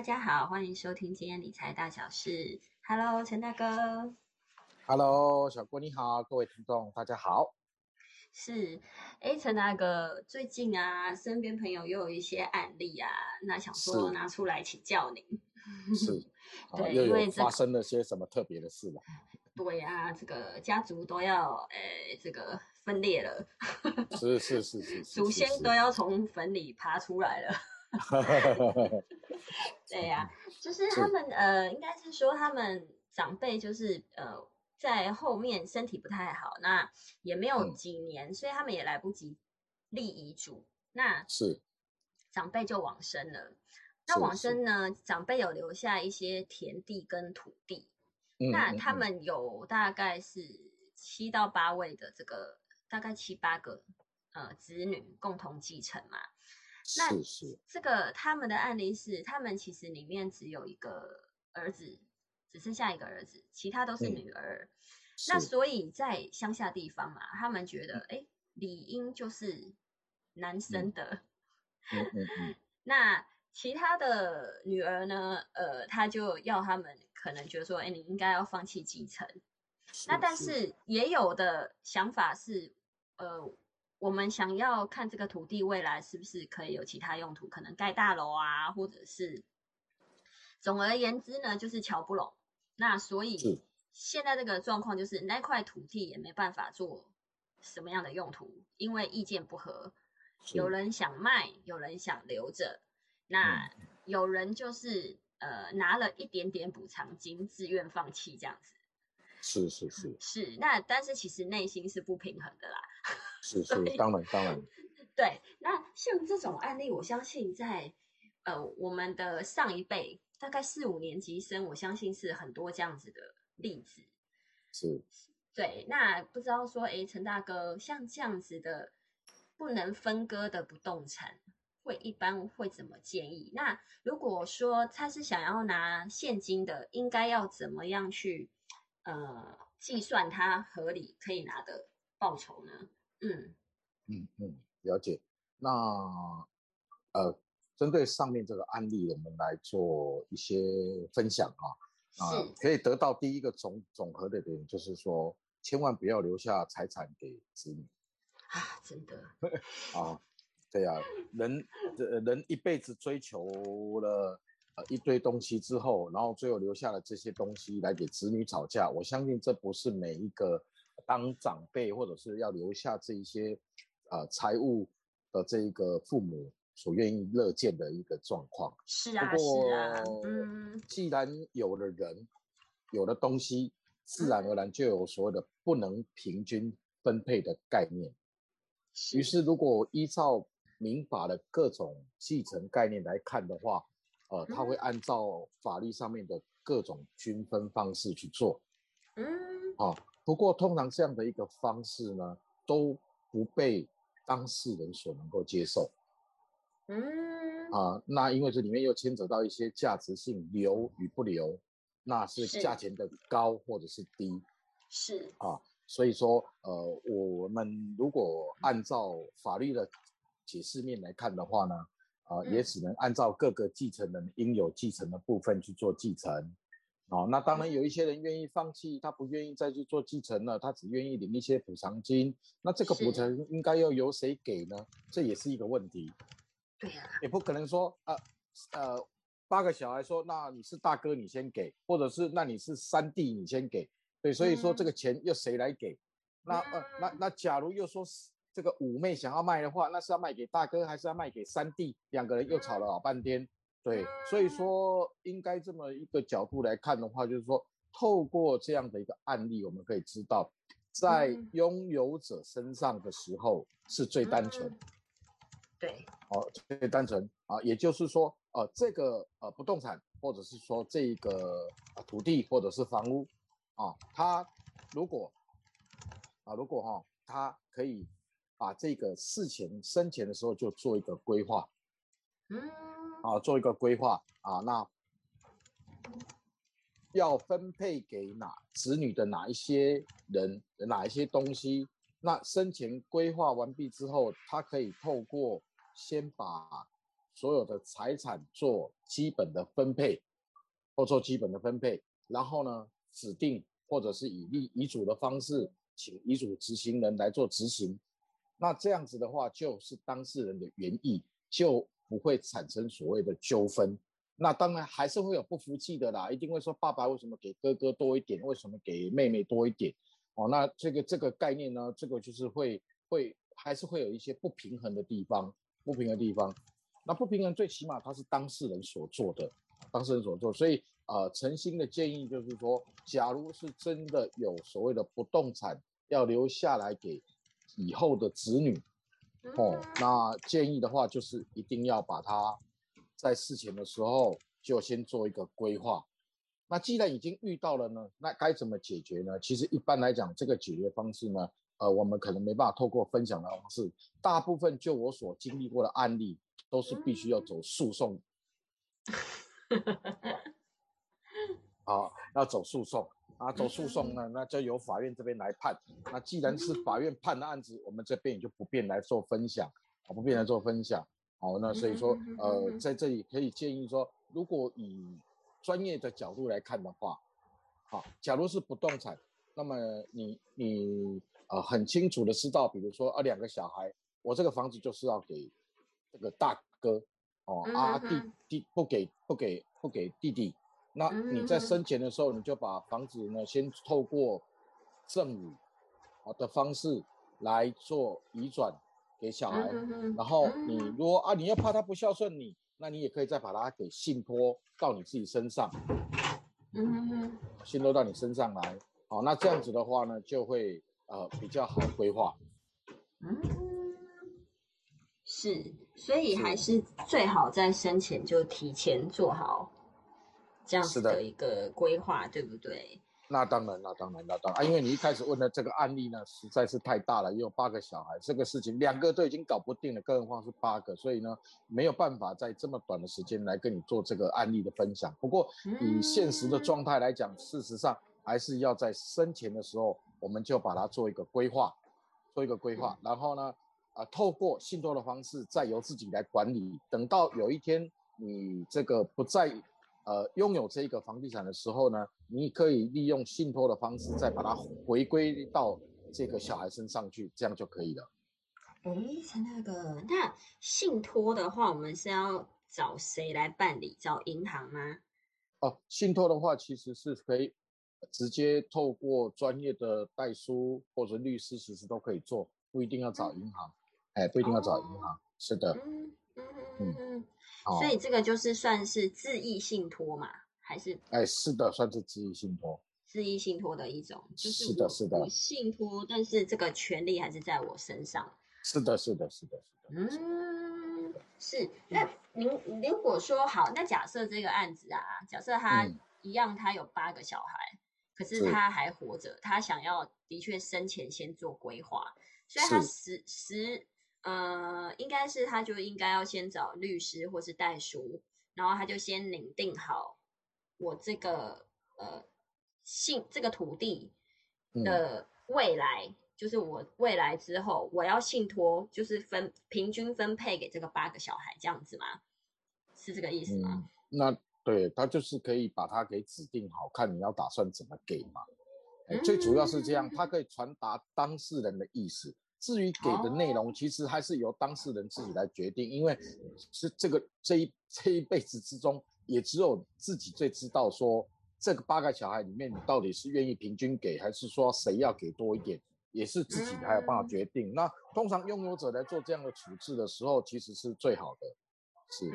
大家好，欢迎收听今天理财大小事。Hello，陈大哥。Hello，小郭你好，各位听众大家好。是，哎，陈大哥，最近啊，身边朋友又有一些案例啊，那想说拿出来请教您。是，对，因为发生了些什么特别的事吧？对啊，这个家族都要，呃，这个分裂了。是是是是，祖先都要从坟里爬出来了。对呀，就是他们呃，应该是说他们长辈就是呃，在后面身体不太好，那也没有几年，所以他们也来不及立遗嘱，那是长辈就往生了。那往生呢，长辈有留下一些田地跟土地，那他们有大概是七到八位的这个，大概七八个呃子女共同继承嘛。那这个他们的案例是，他们其实里面只有一个儿子，只剩下一个儿子，其他都是女儿。那所以在乡下地方嘛，他们觉得，哎，理应就是男生的。那其他的女儿呢？呃，他就要他们可能觉得说，哎，你应该要放弃继承。那但是也有的想法是，呃。我们想要看这个土地未来是不是可以有其他用途，可能盖大楼啊，或者是，总而言之呢，就是瞧不拢。那所以现在这个状况就是那块土地也没办法做什么样的用途，因为意见不合，有人想卖，有人想留着，那有人就是呃拿了一点点补偿金，自愿放弃这样子。是是是是，那但是其实内心是不平衡的啦。是是，当然当然。对，那像这种案例，我相信在呃我们的上一辈，大概四五年级生，我相信是很多这样子的例子。是。对，那不知道说，哎，陈大哥，像这样子的不能分割的不动产，会一般会怎么建议？那如果说他是想要拿现金的，应该要怎么样去呃计算它合理可以拿的报酬呢？嗯嗯嗯，了解。那呃，针对上面这个案例，我们来做一些分享啊。啊，可以得到第一个总总和的点，就是说，千万不要留下财产给子女啊！真的 啊，对呀，人人一辈子追求了呃一堆东西之后，然后最后留下了这些东西来给子女吵架。我相信这不是每一个。当长辈或者是要留下这一些，呃，财务的这一个父母所愿意乐见的一个状况。是啊，是啊。嗯，既然有了人，有了东西，自然而然就有所谓的不能平均分配的概念。于是，如果依照民法的各种继承概念来看的话，呃，他会按照法律上面的各种均分方式去做。嗯，啊。不过，通常这样的一个方式呢，都不被当事人所能够接受。嗯，啊，那因为这里面又牵扯到一些价值性，留与不留，那是价钱的高或者是低。是啊，所以说，呃，我们如果按照法律的解释面来看的话呢，啊，也只能按照各个继承人应有继承的部分去做继承。哦，那当然有一些人愿意放弃，他不愿意再去做继承了，他只愿意领一些补偿金。那这个补偿应该要由谁给呢？这也是一个问题。对呀，也不可能说，呃呃，八个小孩说，那你是大哥你先给，或者是那你是三弟你先给。对，所以说这个钱要谁来给？那呃那那假如又说这个五妹想要卖的话，那是要卖给大哥还是要卖给三弟？两个人又吵了老半天。对，所以说应该这么一个角度来看的话，就是说透过这样的一个案例，我们可以知道，在拥有者身上的时候是最单纯。对，哦，最单纯啊，也就是说，呃，这个呃不动产，或者是说这一个土地或者是房屋啊，它如果啊如果哈，它可以把这个事情生前的时候就做一个规划。嗯。啊，做一个规划啊，那要分配给哪子女的哪一些人，哪一些东西？那生前规划完毕之后，他可以透过先把所有的财产做基本的分配，或做基本的分配，然后呢，指定或者是以立遗嘱的方式，请遗嘱执行人来做执行。那这样子的话，就是当事人的原意，就不会产生所谓的纠纷。那当然还是会有不服气的啦，一定会说爸爸为什么给哥哥多一点，为什么给妹妹多一点？哦，那这个这个概念呢，这个就是会会还是会有一些不平衡的地方，不平衡的地方。那不平衡最起码它是当事人所做的，当事人所做，所以呃，诚心的建议就是说，假如是真的有所谓的不动产要留下来给以后的子女，哦，那建议的话就是一定要把它在事前的时候就先做一个规划。那既然已经遇到了呢，那该怎么解决呢？其实一般来讲，这个解决方式呢，呃，我们可能没办法透过分享的方式，大部分就我所经历过的案例。都是必须要走诉讼，好，要走诉讼啊，走诉讼呢，那就由法院这边来判。那既然是法院判的案子，我们这边也就不便来做分享，啊，不便来做分享。好，那所以说，呃，在这里可以建议说，如果以专业的角度来看的话，好，假如是不动产，那么你你呃很清楚的知道，比如说啊两个小孩，我这个房子就是要给。这个大哥哦，啊弟弟不给不给不给弟弟，那你在生前的时候，你就把房子呢先透过赠与好的方式来做移转给小孩，然后你如果啊你要怕他不孝顺你，那你也可以再把他给信托到你自己身上，嗯信托到你身上来，好，那这样子的话呢，就会呃比较好规划。嗯是，所以还是最好在生前就提前做好这样子的一个规划，对不对？那当然，那当然，那当然啊！因为你一开始问的这个案例呢，实在是太大了，也有八个小孩，这个事情两个都已经搞不定了，更何况是八个，所以呢，没有办法在这么短的时间来跟你做这个案例的分享。不过以现实的状态来讲，事实上还是要在生前的时候，我们就把它做一个规划，做一个规划，然后呢？啊，透过信托的方式，再由自己来管理。等到有一天你这个不再呃拥有这个房地产的时候呢，你可以利用信托的方式，再把它回归到这个小孩身上去，这样就可以了。哎，陈大哥，那信托的话，我们是要找谁来办理？找银行吗？哦，信托的话，其实是可以直接透过专业的代书或者律师，其实都可以做，不一定要找银行。哎，不一定要找银行，是的，嗯嗯嗯嗯，所以这个就是算是自意信托嘛，还是？哎，是的，算是自意信托，自意信托的一种，就是是的，是的，信托，但是这个权利还是在我身上。是的，是的，是的，是的，嗯，是。那您如果说好，那假设这个案子啊，假设他一样，他有八个小孩，可是他还活着，他想要的确生前先做规划，所以他十十。呃，应该是他就应该要先找律师或是代书，然后他就先拟定好我这个呃信这个土地的未来，就是我未来之后我要信托，就是分平均分配给这个八个小孩这样子吗？是这个意思吗？那对他就是可以把它给指定好，看你要打算怎么给嘛。最主要是这样，他可以传达当事人的意思。至于给的内容，其实还是由当事人自己来决定，因为是这个这一这一辈子之中，也只有自己最知道说这个八个小孩里面，你到底是愿意平均给，还是说谁要给多一点，也是自己还有办法决定。那通常拥有者来做这样的处置的时候，其实是最好的。是，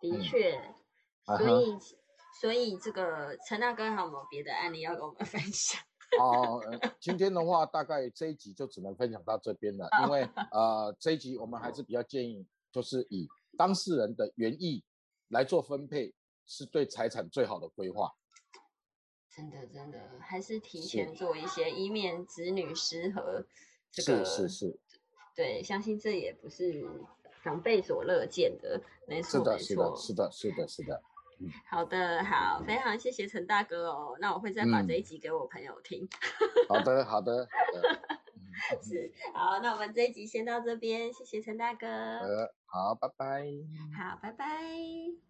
的确，所以所以这个陈大哥还有没有别的案例要跟我们分享？哦，今天的话，大概这一集就只能分享到这边了，因为 呃，这一集我们还是比较建议，就是以当事人的原意来做分配，是对财产最好的规划。真的，真的，还是提前做一些，以免子女失和。这个是是是，对，相信这也不是长辈所乐见的，没错，没错，是的，是的，是的，是的。好的，好，非常谢谢陈大哥哦。那我会再把这一集给我朋友听。好的，好的，是好。那我们这一集先到这边，谢谢陈大哥。好，拜拜。好，拜拜。